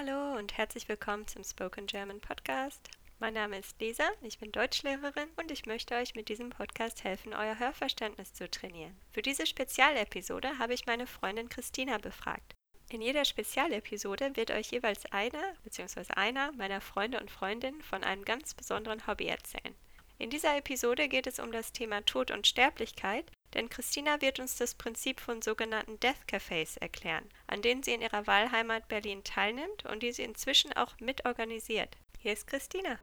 Hallo und herzlich willkommen zum Spoken German Podcast. Mein Name ist Lisa, ich bin Deutschlehrerin und ich möchte euch mit diesem Podcast helfen, euer Hörverständnis zu trainieren. Für diese Spezialepisode habe ich meine Freundin Christina befragt. In jeder Spezialepisode wird euch jeweils eine bzw. einer meiner Freunde und Freundinnen von einem ganz besonderen Hobby erzählen. In dieser Episode geht es um das Thema Tod und Sterblichkeit denn Christina wird uns das Prinzip von sogenannten Death Cafés erklären, an denen sie in ihrer Wahlheimat Berlin teilnimmt und die sie inzwischen auch mitorganisiert. Hier ist Christina.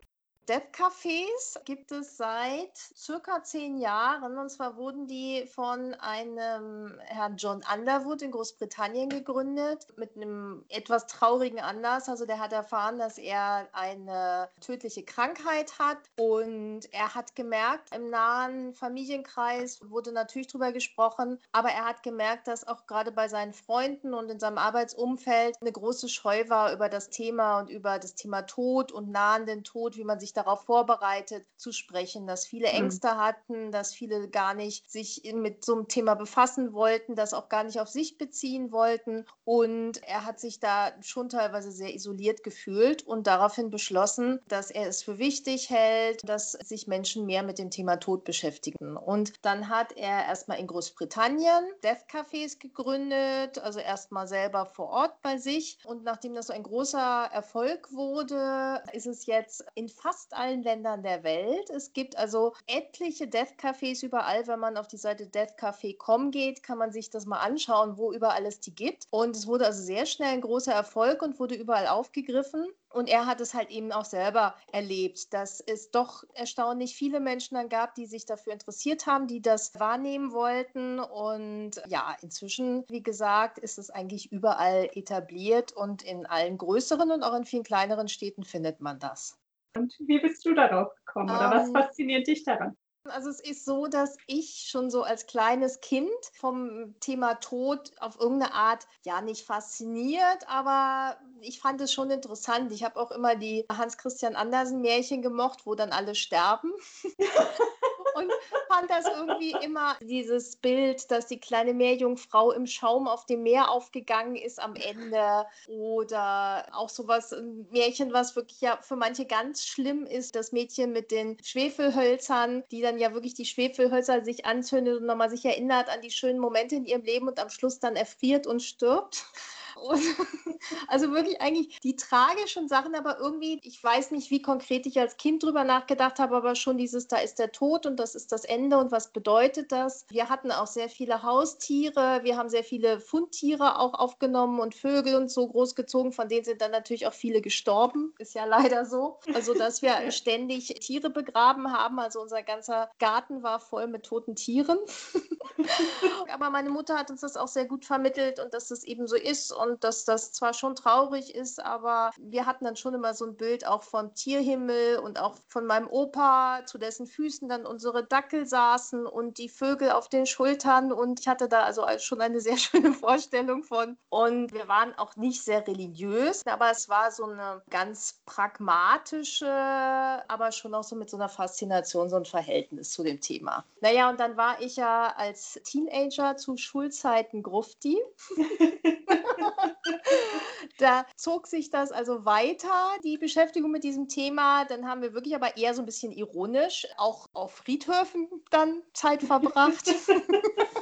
Dev-Cafés gibt es seit circa zehn Jahren. Und zwar wurden die von einem Herrn John Underwood in Großbritannien gegründet, mit einem etwas traurigen Anlass. Also der hat erfahren, dass er eine tödliche Krankheit hat. Und er hat gemerkt, im nahen Familienkreis wurde natürlich darüber gesprochen, aber er hat gemerkt, dass auch gerade bei seinen Freunden und in seinem Arbeitsumfeld eine große Scheu war über das Thema und über das Thema Tod und nahenden Tod, wie man sich darauf vorbereitet zu sprechen, dass viele mhm. Ängste mhm. hatten, dass viele gar nicht sich mit so einem Thema befassen wollten, das auch gar nicht auf sich beziehen wollten. Und er hat sich da schon teilweise sehr isoliert gefühlt und daraufhin beschlossen, dass er es für wichtig hält, dass sich Menschen mehr mit dem Thema Tod beschäftigen. Und dann hat er erstmal in Großbritannien Death Cafés gegründet, also erstmal selber vor Ort bei sich. Und nachdem das so ein großer Erfolg wurde, ist es jetzt in fast fast allen Ländern der Welt. Es gibt also etliche Death Cafés überall. Wenn man auf die Seite deathcafé.com geht, kann man sich das mal anschauen, wo überall es die gibt. Und es wurde also sehr schnell ein großer Erfolg und wurde überall aufgegriffen. Und er hat es halt eben auch selber erlebt, dass es doch erstaunlich viele Menschen dann gab, die sich dafür interessiert haben, die das wahrnehmen wollten. Und ja, inzwischen, wie gesagt, ist es eigentlich überall etabliert und in allen größeren und auch in vielen kleineren Städten findet man das. Und wie bist du darauf gekommen oder was ähm, fasziniert dich daran? Also es ist so, dass ich schon so als kleines Kind vom Thema Tod auf irgendeine Art ja nicht fasziniert, aber ich fand es schon interessant. Ich habe auch immer die Hans Christian Andersen Märchen gemocht, wo dann alle sterben. und fand das irgendwie immer dieses Bild, dass die kleine Meerjungfrau im Schaum auf dem Meer aufgegangen ist am Ende oder auch sowas, ein Märchen, was wirklich ja für manche ganz schlimm ist, das Mädchen mit den Schwefelhölzern, die dann ja wirklich die Schwefelhölzer sich anzündet und nochmal sich erinnert an die schönen Momente in ihrem Leben und am Schluss dann erfriert und stirbt. Und also wirklich eigentlich die tragischen Sachen, aber irgendwie, ich weiß nicht, wie konkret ich als Kind drüber nachgedacht habe, aber schon dieses, da ist der Tod und das ist das Ende und was bedeutet das? Wir hatten auch sehr viele Haustiere, wir haben sehr viele Fundtiere auch aufgenommen und Vögel und so großgezogen, von denen sind dann natürlich auch viele gestorben, ist ja leider so. Also, dass wir ständig Tiere begraben haben, also unser ganzer Garten war voll mit toten Tieren. aber meine Mutter hat uns das auch sehr gut vermittelt und dass das eben so ist und und dass das zwar schon traurig ist, aber wir hatten dann schon immer so ein Bild auch vom Tierhimmel und auch von meinem Opa, zu dessen Füßen dann unsere Dackel saßen und die Vögel auf den Schultern und ich hatte da also schon eine sehr schöne Vorstellung von. Und wir waren auch nicht sehr religiös, aber es war so eine ganz pragmatische, aber schon auch so mit so einer Faszination, so ein Verhältnis zu dem Thema. Naja, und dann war ich ja als Teenager zu Schulzeiten Grufti. da zog sich das also weiter, die Beschäftigung mit diesem Thema. Dann haben wir wirklich aber eher so ein bisschen ironisch auch auf Friedhöfen dann Zeit verbracht.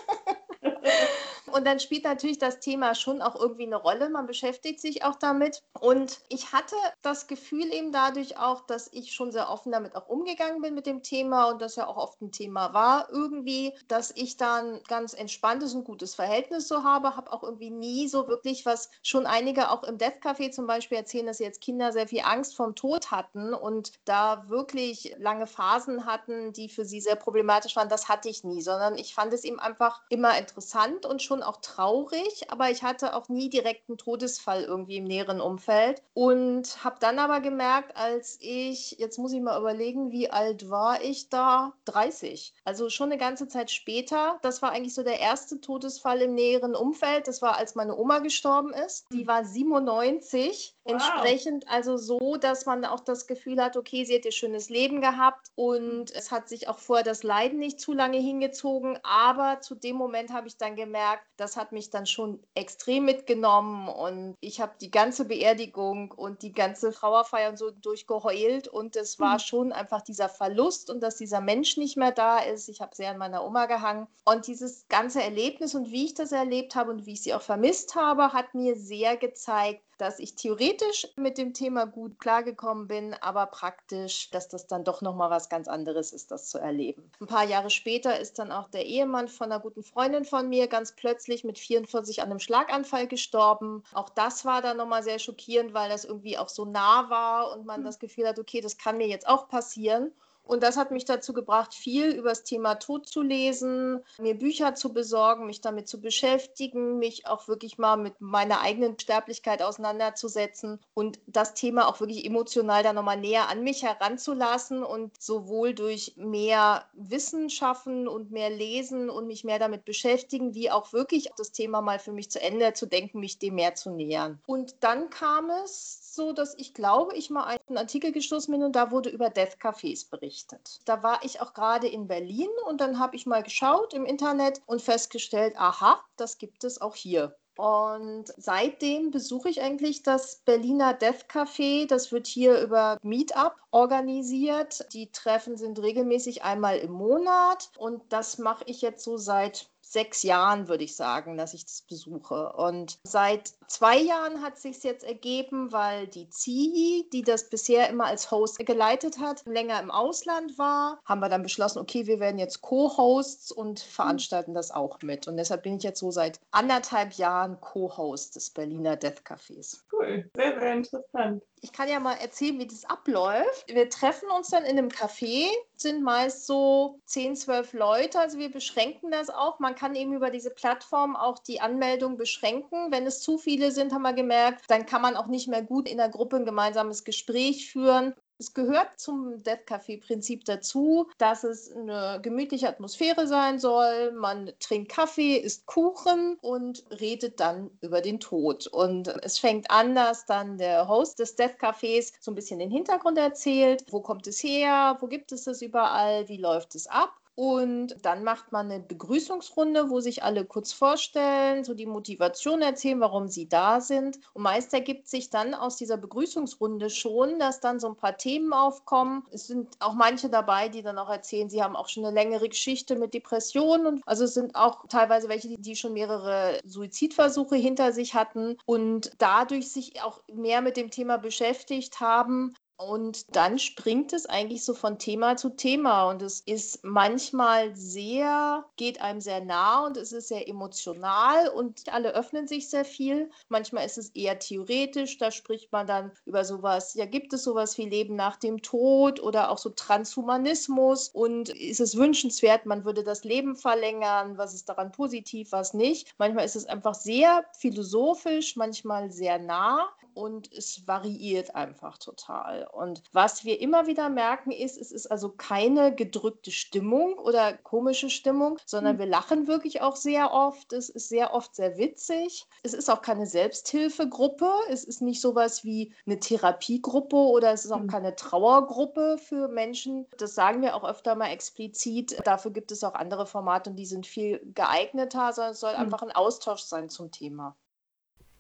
Und dann spielt natürlich das Thema schon auch irgendwie eine Rolle. Man beschäftigt sich auch damit. Und ich hatte das Gefühl eben dadurch auch, dass ich schon sehr offen damit auch umgegangen bin mit dem Thema und das ja auch oft ein Thema war irgendwie, dass ich dann ganz entspanntes und gutes Verhältnis so habe. Habe auch irgendwie nie so wirklich, was schon einige auch im Death Café zum Beispiel erzählen, dass sie jetzt Kinder sehr viel Angst vom Tod hatten und da wirklich lange Phasen hatten, die für sie sehr problematisch waren. Das hatte ich nie, sondern ich fand es eben einfach immer interessant und schon auch traurig, aber ich hatte auch nie direkt einen Todesfall irgendwie im näheren Umfeld. Und habe dann aber gemerkt, als ich, jetzt muss ich mal überlegen, wie alt war ich da? 30. Also schon eine ganze Zeit später. Das war eigentlich so der erste Todesfall im näheren Umfeld. Das war, als meine Oma gestorben ist. Die war 97 Wow. Entsprechend also so, dass man auch das Gefühl hat, okay, sie hat ihr schönes Leben gehabt und es hat sich auch vorher das Leiden nicht zu lange hingezogen. Aber zu dem Moment habe ich dann gemerkt, das hat mich dann schon extrem mitgenommen und ich habe die ganze Beerdigung und die ganze Trauerfeier und so durchgeheult und es war mhm. schon einfach dieser Verlust und dass dieser Mensch nicht mehr da ist. Ich habe sehr an meiner Oma gehangen und dieses ganze Erlebnis und wie ich das erlebt habe und wie ich sie auch vermisst habe, hat mir sehr gezeigt, dass ich theoretisch mit dem Thema gut klargekommen bin, aber praktisch, dass das dann doch noch mal was ganz anderes ist, das zu erleben. Ein paar Jahre später ist dann auch der Ehemann von einer guten Freundin von mir ganz plötzlich mit 44 an einem Schlaganfall gestorben. Auch das war dann noch mal sehr schockierend, weil das irgendwie auch so nah war und man hm. das Gefühl hat, okay, das kann mir jetzt auch passieren. Und das hat mich dazu gebracht, viel über das Thema Tod zu lesen, mir Bücher zu besorgen, mich damit zu beschäftigen, mich auch wirklich mal mit meiner eigenen Sterblichkeit auseinanderzusetzen und das Thema auch wirklich emotional dann nochmal näher an mich heranzulassen und sowohl durch mehr Wissen schaffen und mehr lesen und mich mehr damit beschäftigen, wie auch wirklich das Thema mal für mich zu Ende zu denken, mich dem mehr zu nähern. Und dann kam es so, dass ich glaube, ich mal einen Artikel gestoßen bin und da wurde über Death Cafés berichtet. Da war ich auch gerade in Berlin und dann habe ich mal geschaut im Internet und festgestellt, aha, das gibt es auch hier. Und seitdem besuche ich eigentlich das Berliner Death Café. Das wird hier über Meetup organisiert. Die Treffen sind regelmäßig einmal im Monat und das mache ich jetzt so seit sechs Jahren, würde ich sagen, dass ich das besuche. Und seit zwei Jahren hat sich jetzt ergeben, weil die Zihi, die das bisher immer als Host geleitet hat, länger im Ausland war, haben wir dann beschlossen, okay, wir werden jetzt Co-Hosts und veranstalten das auch mit. Und deshalb bin ich jetzt so seit anderthalb Jahren Co-Host des Berliner Death Cafés. Cool, sehr, sehr interessant. Ich kann ja mal erzählen, wie das abläuft. Wir treffen uns dann in einem Café, sind meist so 10, 12 Leute. Also wir beschränken das auch. Man kann eben über diese Plattform auch die Anmeldung beschränken. Wenn es zu viele sind, haben wir gemerkt, dann kann man auch nicht mehr gut in der Gruppe ein gemeinsames Gespräch führen. Es gehört zum Death Café-Prinzip dazu, dass es eine gemütliche Atmosphäre sein soll. Man trinkt Kaffee, isst Kuchen und redet dann über den Tod. Und es fängt an, dass dann der Host des Death Cafés so ein bisschen den Hintergrund erzählt. Wo kommt es her? Wo gibt es das überall? Wie läuft es ab? Und dann macht man eine Begrüßungsrunde, wo sich alle kurz vorstellen, so die Motivation erzählen, warum sie da sind. Und meist ergibt sich dann aus dieser Begrüßungsrunde schon, dass dann so ein paar Themen aufkommen. Es sind auch manche dabei, die dann auch erzählen, sie haben auch schon eine längere Geschichte mit Depressionen. Und also es sind auch teilweise welche, die schon mehrere Suizidversuche hinter sich hatten und dadurch sich auch mehr mit dem Thema beschäftigt haben, und dann springt es eigentlich so von Thema zu Thema und es ist manchmal sehr, geht einem sehr nah und es ist sehr emotional und alle öffnen sich sehr viel. Manchmal ist es eher theoretisch, da spricht man dann über sowas, ja, gibt es sowas wie Leben nach dem Tod oder auch so Transhumanismus und ist es wünschenswert, man würde das Leben verlängern, was ist daran positiv, was nicht. Manchmal ist es einfach sehr philosophisch, manchmal sehr nah und es variiert einfach total. Und was wir immer wieder merken ist, es ist also keine gedrückte Stimmung oder komische Stimmung, sondern mhm. wir lachen wirklich auch sehr oft. Es ist sehr oft sehr witzig. Es ist auch keine Selbsthilfegruppe. Es ist nicht sowas wie eine Therapiegruppe oder es ist auch mhm. keine Trauergruppe für Menschen. Das sagen wir auch öfter mal explizit. Dafür gibt es auch andere Formate und die sind viel geeigneter, sondern es soll mhm. einfach ein Austausch sein zum Thema.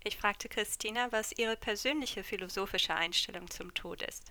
Ich fragte Christina, was ihre persönliche philosophische Einstellung zum Tod ist.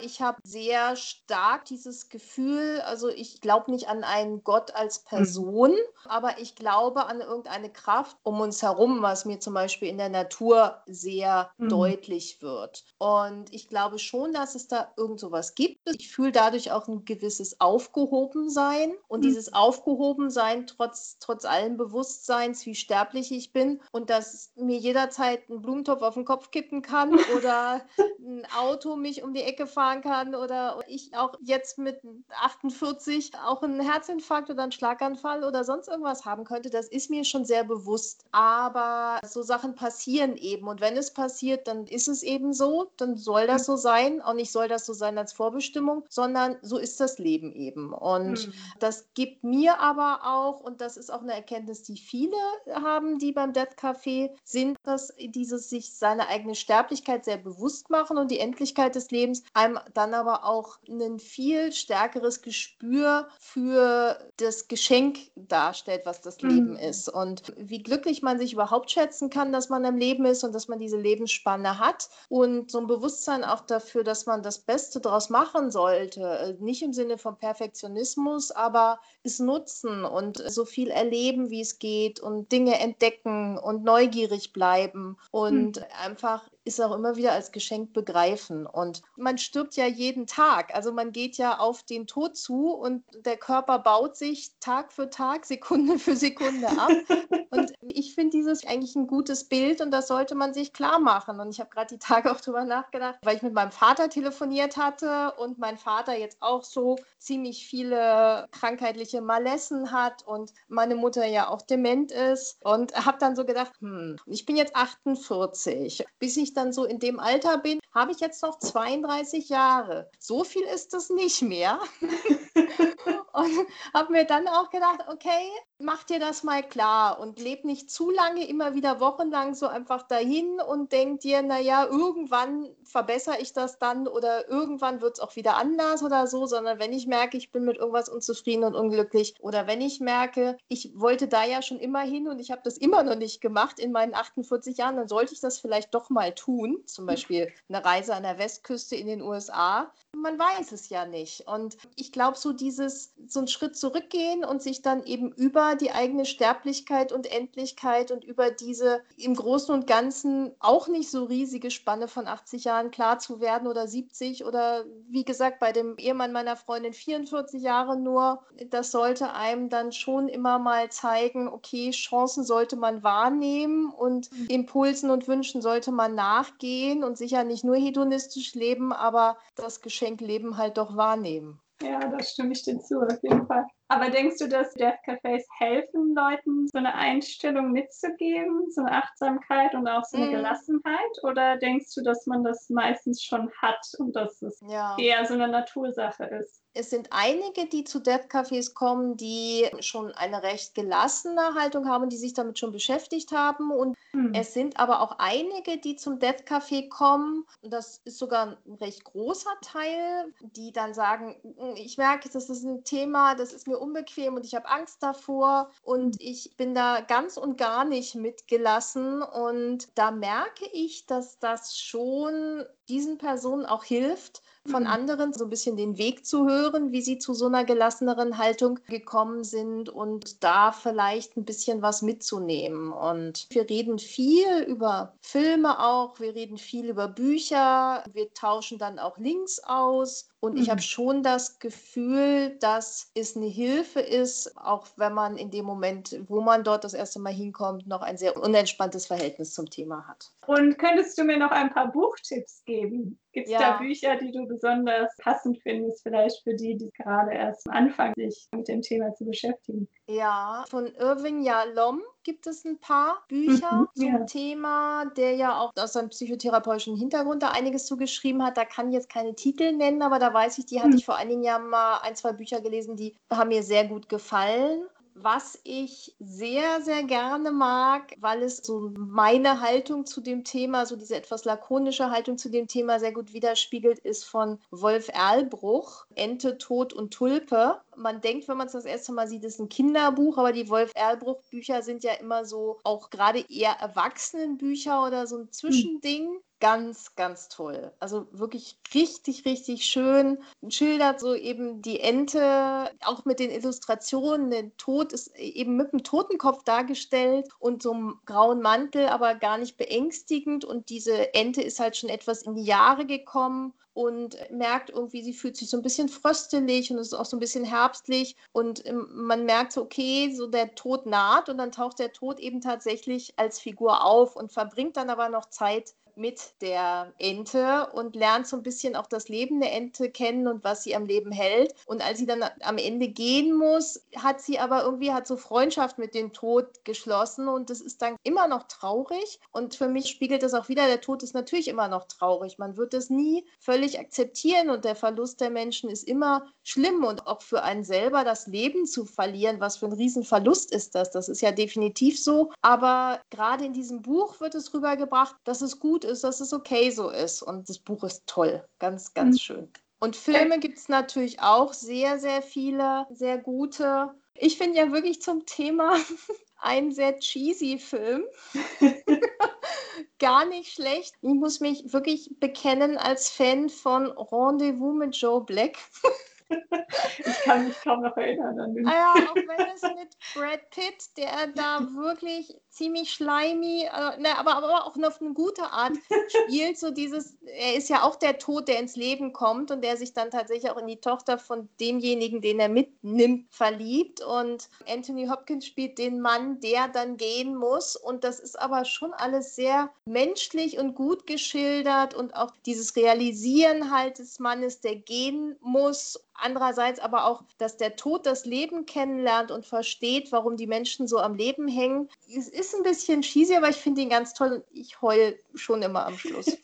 Ich habe sehr stark dieses Gefühl, also ich glaube nicht an einen Gott als hm. Person, mhm. aber ich glaube an irgendeine Kraft um uns herum, was mir zum Beispiel in der Natur sehr mhm. deutlich wird. Und ich glaube schon, dass es da irgend sowas gibt. Ich fühle dadurch auch ein gewisses Aufgehobensein und mhm. dieses Aufgehobensein trotz, trotz allen Bewusstseins, wie sterblich ich bin und dass mir jederzeit ein Blumentopf auf den Kopf kippen kann oder ein Auto mich um die Ecke fahren fahren kann oder ich auch jetzt mit 48 auch einen Herzinfarkt oder einen Schlaganfall oder sonst irgendwas haben könnte, das ist mir schon sehr bewusst. Aber so Sachen passieren eben und wenn es passiert, dann ist es eben so, dann soll das so sein. Auch nicht soll das so sein als Vorbestimmung, sondern so ist das Leben eben. Und mhm. das gibt mir aber auch, und das ist auch eine Erkenntnis, die viele haben, die beim Death Café sind, dass dieses sich seine eigene Sterblichkeit sehr bewusst machen und die Endlichkeit des Lebens dann aber auch ein viel stärkeres Gespür für das Geschenk darstellt, was das mhm. Leben ist. Und wie glücklich man sich überhaupt schätzen kann, dass man im Leben ist und dass man diese Lebensspanne hat und so ein Bewusstsein auch dafür, dass man das Beste daraus machen sollte. Äh, nicht im Sinne von Perfektionismus, aber es nutzen und so viel erleben, wie es geht und Dinge entdecken und neugierig bleiben und hm. einfach ist auch immer wieder als Geschenk begreifen. Und man stirbt ja jeden Tag. Also man geht ja auf den Tod zu und der Körper baut sich Tag für Tag, Sekunde für Sekunde ab. und ich finde dieses eigentlich ein gutes Bild und das sollte man sich klar machen. Und ich habe gerade die Tage auch drüber nachgedacht, weil ich mit meinem Vater telefoniert hatte und mein Vater jetzt auch so ziemlich viele krankheitliche Malessen hat und meine Mutter ja auch dement ist. Und habe dann so gedacht, hm, ich bin jetzt 48. Bis ich dann so in dem Alter bin, habe ich jetzt noch 32 Jahre. So viel ist es nicht mehr. und habe mir dann auch gedacht, okay, mach dir das mal klar und leb nicht zu lange immer wieder wochenlang so einfach dahin und denk dir, naja, irgendwann verbessere ich das dann oder irgendwann wird es auch wieder anders oder so, sondern wenn ich merke, ich bin mit irgendwas unzufrieden und unglücklich oder wenn ich merke, ich wollte da ja schon immer hin und ich habe das immer noch nicht gemacht in meinen 48 Jahren, dann sollte ich das vielleicht doch mal tun, zum Beispiel eine Reise an der Westküste in den USA. Man weiß es ja nicht und ich glaube, so dieses, so einen Schritt zurückgehen und sich dann eben über die eigene Sterblichkeit und Endlichkeit und über diese im Großen und Ganzen auch nicht so riesige Spanne von 80 Jahren klar zu werden oder 70 oder wie gesagt bei dem Ehemann meiner Freundin 44 Jahre nur. Das sollte einem dann schon immer mal zeigen, okay, Chancen sollte man wahrnehmen und mhm. Impulsen und Wünschen sollte man nachgehen und sicher nicht nur hedonistisch leben, aber das Geschenk Leben halt doch wahrnehmen. Ja, da stimme ich dir zu, auf jeden Fall. Aber denkst du, dass Death Cafés helfen, Leuten so eine Einstellung mitzugeben, so eine Achtsamkeit und auch so eine mm. Gelassenheit? Oder denkst du, dass man das meistens schon hat und dass es ja. eher so eine Natursache ist? Es sind einige, die zu Death Cafés kommen, die schon eine recht gelassene Haltung haben, die sich damit schon beschäftigt haben. Und hm. es sind aber auch einige, die zum Death Café kommen. Und das ist sogar ein recht großer Teil, die dann sagen, hm, ich merke, das ist ein Thema, das ist mir unbequem und ich habe Angst davor und ich bin da ganz und gar nicht mitgelassen. Und da merke ich, dass das schon diesen Personen auch hilft, von mhm. anderen so ein bisschen den Weg zu hören, wie sie zu so einer gelasseneren Haltung gekommen sind und da vielleicht ein bisschen was mitzunehmen. Und wir reden viel über Filme auch, wir reden viel über Bücher, wir tauschen dann auch Links aus und ich habe mhm. schon das Gefühl, dass es eine Hilfe ist, auch wenn man in dem Moment, wo man dort das erste Mal hinkommt, noch ein sehr unentspanntes Verhältnis zum Thema hat. Und könntest du mir noch ein paar Buchtipps geben? Gibt es ja. da Bücher, die du besonders passend findest, vielleicht für die, die gerade erst anfangen, sich mit dem Thema zu beschäftigen? Ja, von Irving Yalom gibt es ein paar Bücher mhm, zum ja. Thema, der ja auch aus seinem psychotherapeutischen Hintergrund da einiges zugeschrieben hat. Da kann ich jetzt keine Titel nennen, aber da weiß ich, die hatte mhm. ich vor einigen Jahren mal ein, zwei Bücher gelesen, die haben mir sehr gut gefallen was ich sehr, sehr gerne mag, weil es so meine Haltung zu dem Thema, so diese etwas lakonische Haltung zu dem Thema sehr gut widerspiegelt, ist von Wolf Erlbruch, Ente, Tod und Tulpe. Man denkt, wenn man es das erste Mal sieht, ist ein Kinderbuch, aber die Wolf Erlbruch Bücher sind ja immer so auch gerade eher Erwachsenenbücher oder so ein hm. Zwischending ganz, ganz toll. Also wirklich richtig, richtig schön. Schildert so eben die Ente, auch mit den Illustrationen. Der Tod ist eben mit dem Totenkopf dargestellt und so einem grauen Mantel, aber gar nicht beängstigend. Und diese Ente ist halt schon etwas in die Jahre gekommen und merkt irgendwie, sie fühlt sich so ein bisschen fröstelig und es ist auch so ein bisschen herbstlich. Und ähm, man merkt so, okay, so der Tod naht und dann taucht der Tod eben tatsächlich als Figur auf und verbringt dann aber noch Zeit mit der Ente und lernt so ein bisschen auch das Leben der Ente kennen und was sie am Leben hält. Und als sie dann am Ende gehen muss, hat sie aber irgendwie hat so Freundschaft mit dem Tod geschlossen und das ist dann immer noch traurig. Und für mich spiegelt das auch wieder, der Tod ist natürlich immer noch traurig. Man wird das nie völlig akzeptieren und der Verlust der Menschen ist immer schlimm und auch für einen selber das Leben zu verlieren, was für ein Riesenverlust ist das. Das ist ja definitiv so. Aber gerade in diesem Buch wird es rübergebracht, dass es gut ist, dass es okay so ist. Und das Buch ist toll. Ganz, ganz mhm. schön. Und Filme gibt es natürlich auch sehr, sehr viele, sehr gute. Ich finde ja wirklich zum Thema ein sehr cheesy Film. Gar nicht schlecht. Ich muss mich wirklich bekennen als Fan von Rendezvous mit Joe Black. ich kann mich kaum noch erinnern an den. Ah ja, auch wenn es mit Brad Pitt, der da wirklich ziemlich schleimig, äh, ne, aber, aber auch auf eine gute Art spielt. So dieses, er ist ja auch der Tod, der ins Leben kommt und der sich dann tatsächlich auch in die Tochter von demjenigen, den er mitnimmt, verliebt. Und Anthony Hopkins spielt den Mann, der dann gehen muss. Und das ist aber schon alles sehr menschlich und gut geschildert und auch dieses Realisieren halt des Mannes, der gehen muss Andererseits aber auch, dass der Tod das Leben kennenlernt und versteht, warum die Menschen so am Leben hängen. Es ist ein bisschen cheesy, aber ich finde ihn ganz toll und ich heul schon immer am Schluss.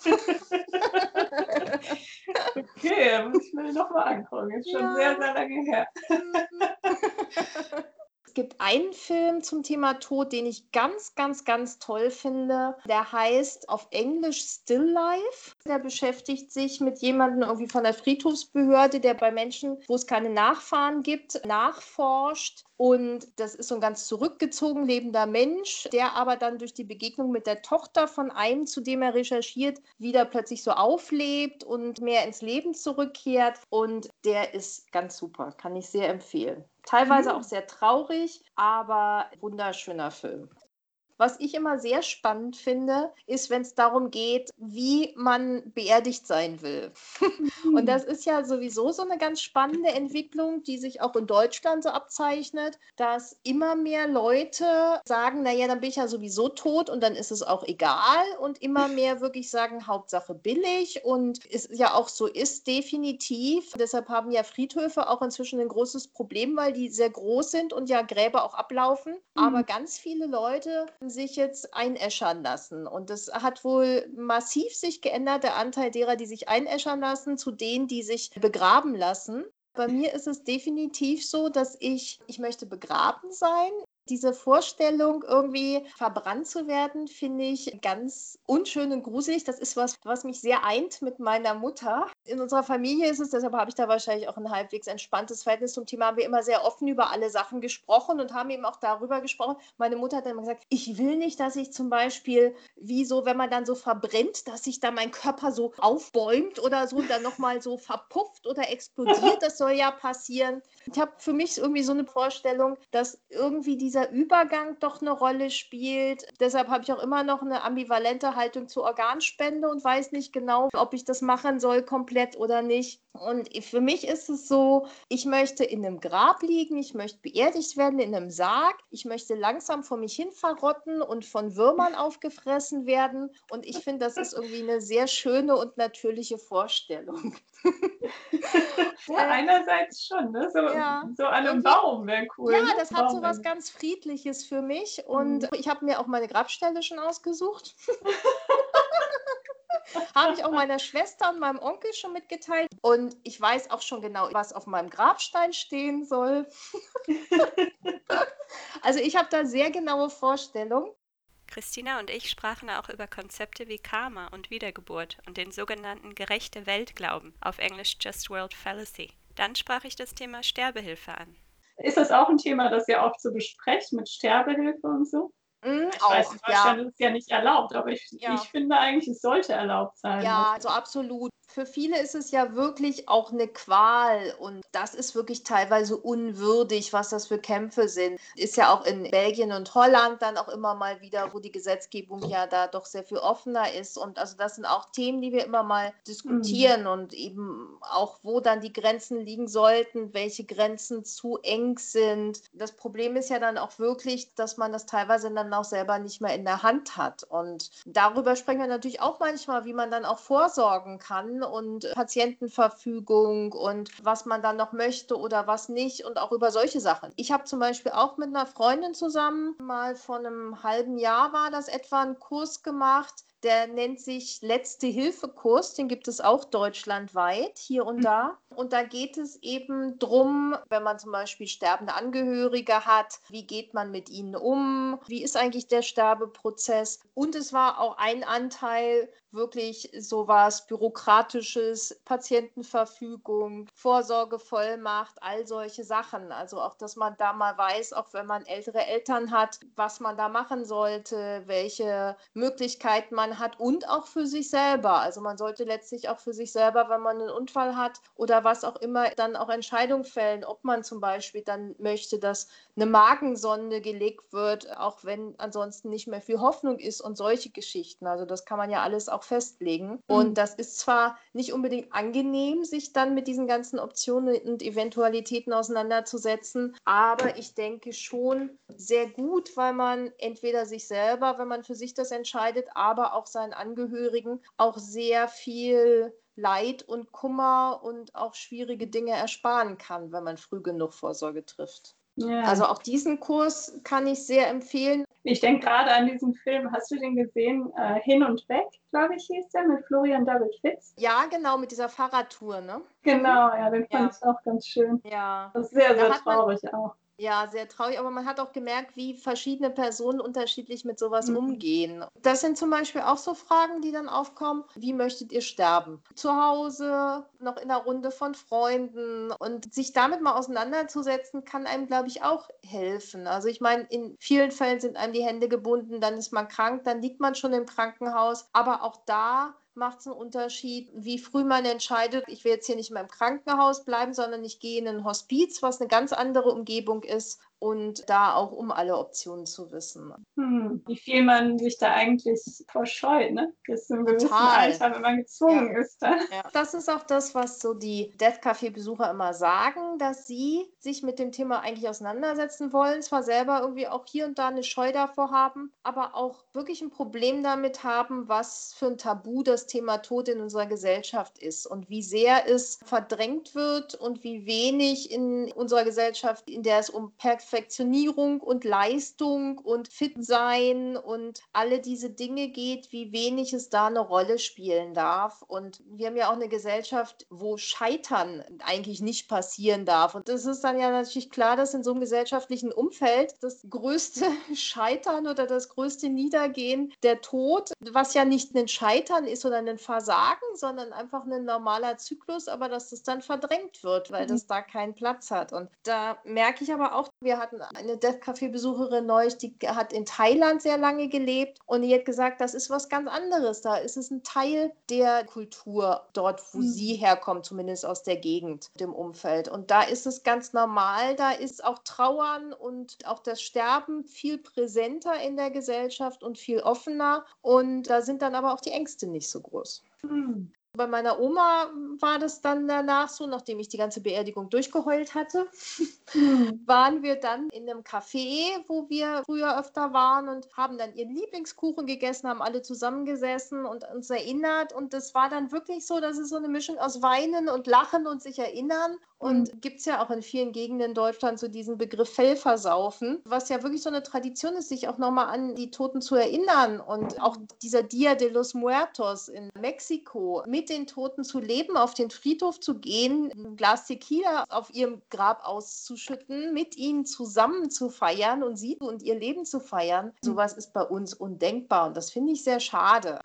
okay, muss ich mir nochmal angucken. Ist schon ja. sehr, sehr lange her. Es gibt einen Film zum Thema Tod, den ich ganz, ganz, ganz toll finde. Der heißt auf Englisch Still Life. Der beschäftigt sich mit jemandem irgendwie von der Friedhofsbehörde, der bei Menschen, wo es keine Nachfahren gibt, nachforscht. Und das ist so ein ganz zurückgezogen lebender Mensch, der aber dann durch die Begegnung mit der Tochter von einem, zu dem er recherchiert, wieder plötzlich so auflebt und mehr ins Leben zurückkehrt. Und der ist ganz super, kann ich sehr empfehlen. Teilweise mhm. auch sehr traurig, aber wunderschöner Film. Was ich immer sehr spannend finde, ist, wenn es darum geht, wie man beerdigt sein will. Mhm. Und das ist ja sowieso so eine ganz spannende Entwicklung, die sich auch in Deutschland so abzeichnet, dass immer mehr Leute sagen, naja, dann bin ich ja sowieso tot und dann ist es auch egal. Und immer mehr wirklich sagen, Hauptsache billig. Und es ja auch so ist, definitiv. Deshalb haben ja Friedhöfe auch inzwischen ein großes Problem, weil die sehr groß sind und ja Gräber auch ablaufen. Mhm. Aber ganz viele Leute sich jetzt einäschern lassen. Und das hat wohl massiv sich geändert, der Anteil derer, die sich einäschern lassen, zu denen, die sich begraben lassen. Bei mir ist es definitiv so, dass ich, ich möchte begraben sein diese Vorstellung, irgendwie verbrannt zu werden, finde ich ganz unschön und gruselig. Das ist was, was mich sehr eint mit meiner Mutter. In unserer Familie ist es, deshalb habe ich da wahrscheinlich auch ein halbwegs entspanntes Verhältnis zum Thema, haben wir immer sehr offen über alle Sachen gesprochen und haben eben auch darüber gesprochen. Meine Mutter hat dann immer gesagt, ich will nicht, dass ich zum Beispiel, wie so, wenn man dann so verbrennt, dass sich da mein Körper so aufbäumt oder so und dann nochmal so verpufft oder explodiert. Das soll ja passieren. Ich habe für mich irgendwie so eine Vorstellung, dass irgendwie dieser dieser Übergang doch eine Rolle spielt. Deshalb habe ich auch immer noch eine ambivalente Haltung zur Organspende und weiß nicht genau, ob ich das machen soll komplett oder nicht. Und für mich ist es so, ich möchte in einem Grab liegen, ich möchte beerdigt werden in einem Sarg, ich möchte langsam vor mich hin verrotten und von Würmern aufgefressen werden. Und ich finde, das ist irgendwie eine sehr schöne und natürliche Vorstellung. ja, einerseits schon, ne? so, ja. so an einem Baum wäre cool. Ja, das hat so was ganz Friedliches für mich. Und mhm. ich habe mir auch meine Grabstelle schon ausgesucht. Habe ich auch meiner Schwester und meinem Onkel schon mitgeteilt. Und ich weiß auch schon genau, was auf meinem Grabstein stehen soll. also ich habe da sehr genaue Vorstellungen. Christina und ich sprachen auch über Konzepte wie Karma und Wiedergeburt und den sogenannten gerechte Weltglauben, auf Englisch Just World Fallacy. Dann sprach ich das Thema Sterbehilfe an. Ist das auch ein Thema, das ihr oft so besprecht mit Sterbehilfe und so? Mm, ich auch, weiß, in Deutschland ja. ist es ja nicht erlaubt, aber ich, ja. ich finde eigentlich, es sollte erlaubt sein. Ja, also absolut. Für viele ist es ja wirklich auch eine Qual und das ist wirklich teilweise unwürdig, was das für Kämpfe sind. Ist ja auch in Belgien und Holland dann auch immer mal wieder, wo die Gesetzgebung ja da doch sehr viel offener ist. Und also das sind auch Themen, die wir immer mal diskutieren mhm. und eben auch, wo dann die Grenzen liegen sollten, welche Grenzen zu eng sind. Das Problem ist ja dann auch wirklich, dass man das teilweise dann auch selber nicht mehr in der Hand hat. Und darüber sprechen wir natürlich auch manchmal, wie man dann auch vorsorgen kann und Patientenverfügung und was man dann noch möchte oder was nicht und auch über solche Sachen. Ich habe zum Beispiel auch mit einer Freundin zusammen mal vor einem halben Jahr war das etwa einen Kurs gemacht der nennt sich Letzte Hilfe-Kurs, den gibt es auch deutschlandweit, hier und da. Und da geht es eben drum, wenn man zum Beispiel sterbende Angehörige hat, wie geht man mit ihnen um, wie ist eigentlich der Sterbeprozess. Und es war auch ein Anteil wirklich sowas Bürokratisches, Patientenverfügung, Vorsorgevollmacht, all solche Sachen. Also auch, dass man da mal weiß, auch wenn man ältere Eltern hat, was man da machen sollte, welche Möglichkeiten man hat und auch für sich selber. Also man sollte letztlich auch für sich selber, wenn man einen Unfall hat oder was auch immer, dann auch Entscheidungen fällen, ob man zum Beispiel dann möchte, dass eine Magensonde gelegt wird, auch wenn ansonsten nicht mehr viel Hoffnung ist und solche Geschichten. Also das kann man ja alles auch festlegen. Mhm. Und das ist zwar nicht unbedingt angenehm, sich dann mit diesen ganzen Optionen und Eventualitäten auseinanderzusetzen, aber ich denke schon sehr gut, weil man entweder sich selber, wenn man für sich das entscheidet, aber auch seinen Angehörigen auch sehr viel Leid und Kummer und auch schwierige Dinge ersparen kann, wenn man früh genug Vorsorge trifft. Ja. Also auch diesen Kurs kann ich sehr empfehlen. Ich denke gerade an diesen Film, hast du den gesehen? Äh, Hin und Weg, glaube ich, hieß der, mit Florian David Fitz. Ja, genau, mit dieser Fahrradtour, ne? Genau, ja, den fand ja. ich auch ganz schön. Ja. Das ist sehr, sehr traurig man, auch. Ja, sehr traurig, aber man hat auch gemerkt, wie verschiedene Personen unterschiedlich mit sowas mhm. umgehen. Das sind zum Beispiel auch so Fragen, die dann aufkommen. Wie möchtet ihr sterben? Zu Hause, noch in einer Runde von Freunden und sich damit mal auseinanderzusetzen, kann einem, glaube ich, auch helfen. Also ich meine, in vielen Fällen sind einem die Hände gebunden, dann ist man krank, dann liegt man schon im Krankenhaus, aber auch da macht es einen Unterschied, wie früh man entscheidet, ich will jetzt hier nicht mehr im Krankenhaus bleiben, sondern ich gehe in ein Hospiz, was eine ganz andere Umgebung ist und da auch um alle Optionen zu wissen. Hm, wie viel man sich da eigentlich verscheut, ne? Bis zum gewissen Alter, wenn man gezwungen ja. ist. Ja. Das ist auch das, was so die Death Café-Besucher immer sagen, dass sie sich mit dem Thema eigentlich auseinandersetzen wollen, zwar selber irgendwie auch hier und da eine Scheu davor haben, aber auch wirklich ein Problem damit haben, was für ein Tabu das Thema Tod in unserer Gesellschaft ist und wie sehr es verdrängt wird und wie wenig in unserer Gesellschaft, in der es um Perfektion Perfektionierung und Leistung und Fitsein und alle diese Dinge geht, wie wenig es da eine Rolle spielen darf. Und wir haben ja auch eine Gesellschaft, wo Scheitern eigentlich nicht passieren darf. Und das ist dann ja natürlich klar, dass in so einem gesellschaftlichen Umfeld das größte Scheitern oder das größte Niedergehen der Tod, was ja nicht ein Scheitern ist oder ein Versagen, sondern einfach ein normaler Zyklus, aber dass das dann verdrängt wird, weil mhm. das da keinen Platz hat. Und da merke ich aber auch, wir hatten eine Death Café-Besucherin neulich, die hat in Thailand sehr lange gelebt und die hat gesagt, das ist was ganz anderes. Da ist es ein Teil der Kultur dort, wo mhm. sie herkommt, zumindest aus der Gegend, dem Umfeld. Und da ist es ganz normal, da ist auch Trauern und auch das Sterben viel präsenter in der Gesellschaft und viel offener. Und da sind dann aber auch die Ängste nicht so groß. Mhm. Bei meiner Oma war das dann danach so, nachdem ich die ganze Beerdigung durchgeheult hatte, hm. waren wir dann in einem Café, wo wir früher öfter waren und haben dann ihren Lieblingskuchen gegessen, haben alle zusammengesessen und uns erinnert. Und das war dann wirklich so, dass es so eine Mischung aus Weinen und Lachen und sich erinnern. Und mhm. gibt es ja auch in vielen Gegenden in Deutschland so diesen Begriff Fellversaufen, was ja wirklich so eine Tradition ist, sich auch nochmal an die Toten zu erinnern. Und auch dieser Dia de los Muertos in Mexiko, mit den Toten zu leben, auf den Friedhof zu gehen, ein Glas Tequila auf ihrem Grab auszuschütten, mit ihnen zusammen zu feiern und sie und ihr Leben zu feiern. Mhm. Sowas ist bei uns undenkbar und das finde ich sehr schade.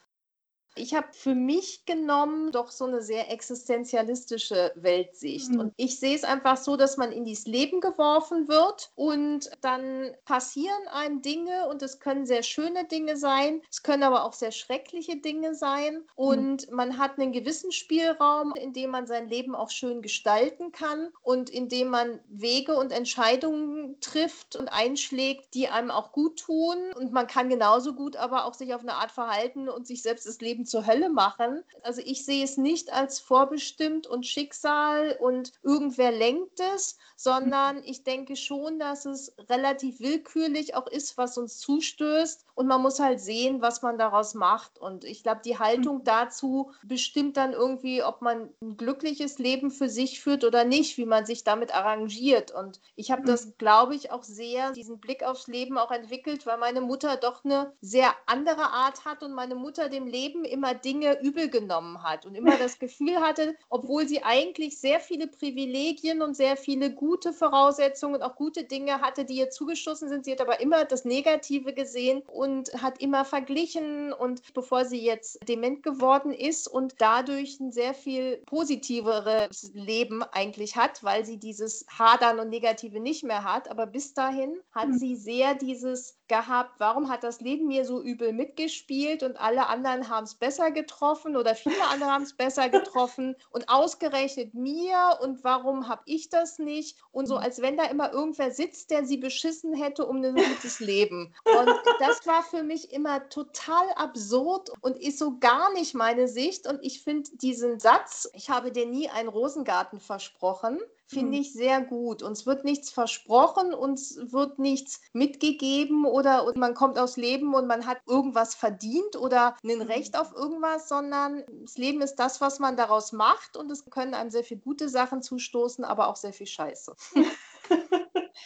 Ich habe für mich genommen doch so eine sehr existenzialistische Weltsicht. Mhm. Und ich sehe es einfach so, dass man in dieses Leben geworfen wird und dann passieren einem Dinge und es können sehr schöne Dinge sein, es können aber auch sehr schreckliche Dinge sein. Und mhm. man hat einen gewissen Spielraum, in dem man sein Leben auch schön gestalten kann und in dem man Wege und Entscheidungen trifft und einschlägt, die einem auch gut tun. Und man kann genauso gut aber auch sich auf eine Art verhalten und sich selbst das Leben zur Hölle machen. Also ich sehe es nicht als vorbestimmt und Schicksal und irgendwer lenkt es, sondern ich denke schon, dass es relativ willkürlich auch ist, was uns zustößt. Und man muss halt sehen, was man daraus macht. Und ich glaube, die Haltung dazu bestimmt dann irgendwie, ob man ein glückliches Leben für sich führt oder nicht, wie man sich damit arrangiert. Und ich habe das, glaube ich, auch sehr, diesen Blick aufs Leben auch entwickelt, weil meine Mutter doch eine sehr andere Art hat und meine Mutter dem Leben immer Dinge übel genommen hat und immer das Gefühl hatte, obwohl sie eigentlich sehr viele Privilegien und sehr viele gute Voraussetzungen und auch gute Dinge hatte, die ihr zugestoßen sind, sie hat aber immer das Negative gesehen und hat immer verglichen und bevor sie jetzt dement geworden ist und dadurch ein sehr viel positiveres Leben eigentlich hat, weil sie dieses Hadern und Negative nicht mehr hat. Aber bis dahin hat mhm. sie sehr dieses gehabt, warum hat das Leben mir so übel mitgespielt und alle anderen haben es besser getroffen oder viele andere haben es besser getroffen und ausgerechnet mir und warum habe ich das nicht? Und so, als wenn da immer irgendwer sitzt, der sie beschissen hätte um ein gutes Leben. Und das war für mich immer total absurd und ist so gar nicht meine Sicht. Und ich finde diesen Satz, ich habe dir nie einen Rosengarten versprochen, finde hm. ich sehr gut. Uns wird nichts versprochen, uns wird nichts mitgegeben oder man kommt aus Leben und man hat irgendwas verdient oder ein hm. Recht auf irgendwas, sondern das Leben ist das, was man daraus macht und es können einem sehr viele gute Sachen zustoßen, aber auch sehr viel Scheiße.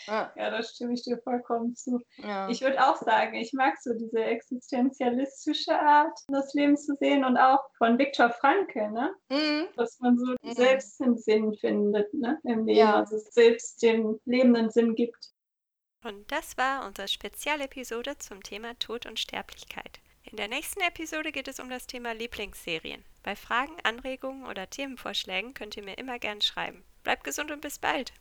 Ja. ja, da stimme ich dir vollkommen zu. Ja. Ich würde auch sagen, ich mag so diese existenzialistische Art, das Leben zu sehen und auch von Viktor Frankl, ne? Mhm. dass man so mhm. selbst den Sinn findet ne? im Leben, ja. also selbst dem Leben einen Sinn gibt. Und das war unsere Spezialepisode zum Thema Tod und Sterblichkeit. In der nächsten Episode geht es um das Thema Lieblingsserien. Bei Fragen, Anregungen oder Themenvorschlägen könnt ihr mir immer gern schreiben. Bleibt gesund und bis bald!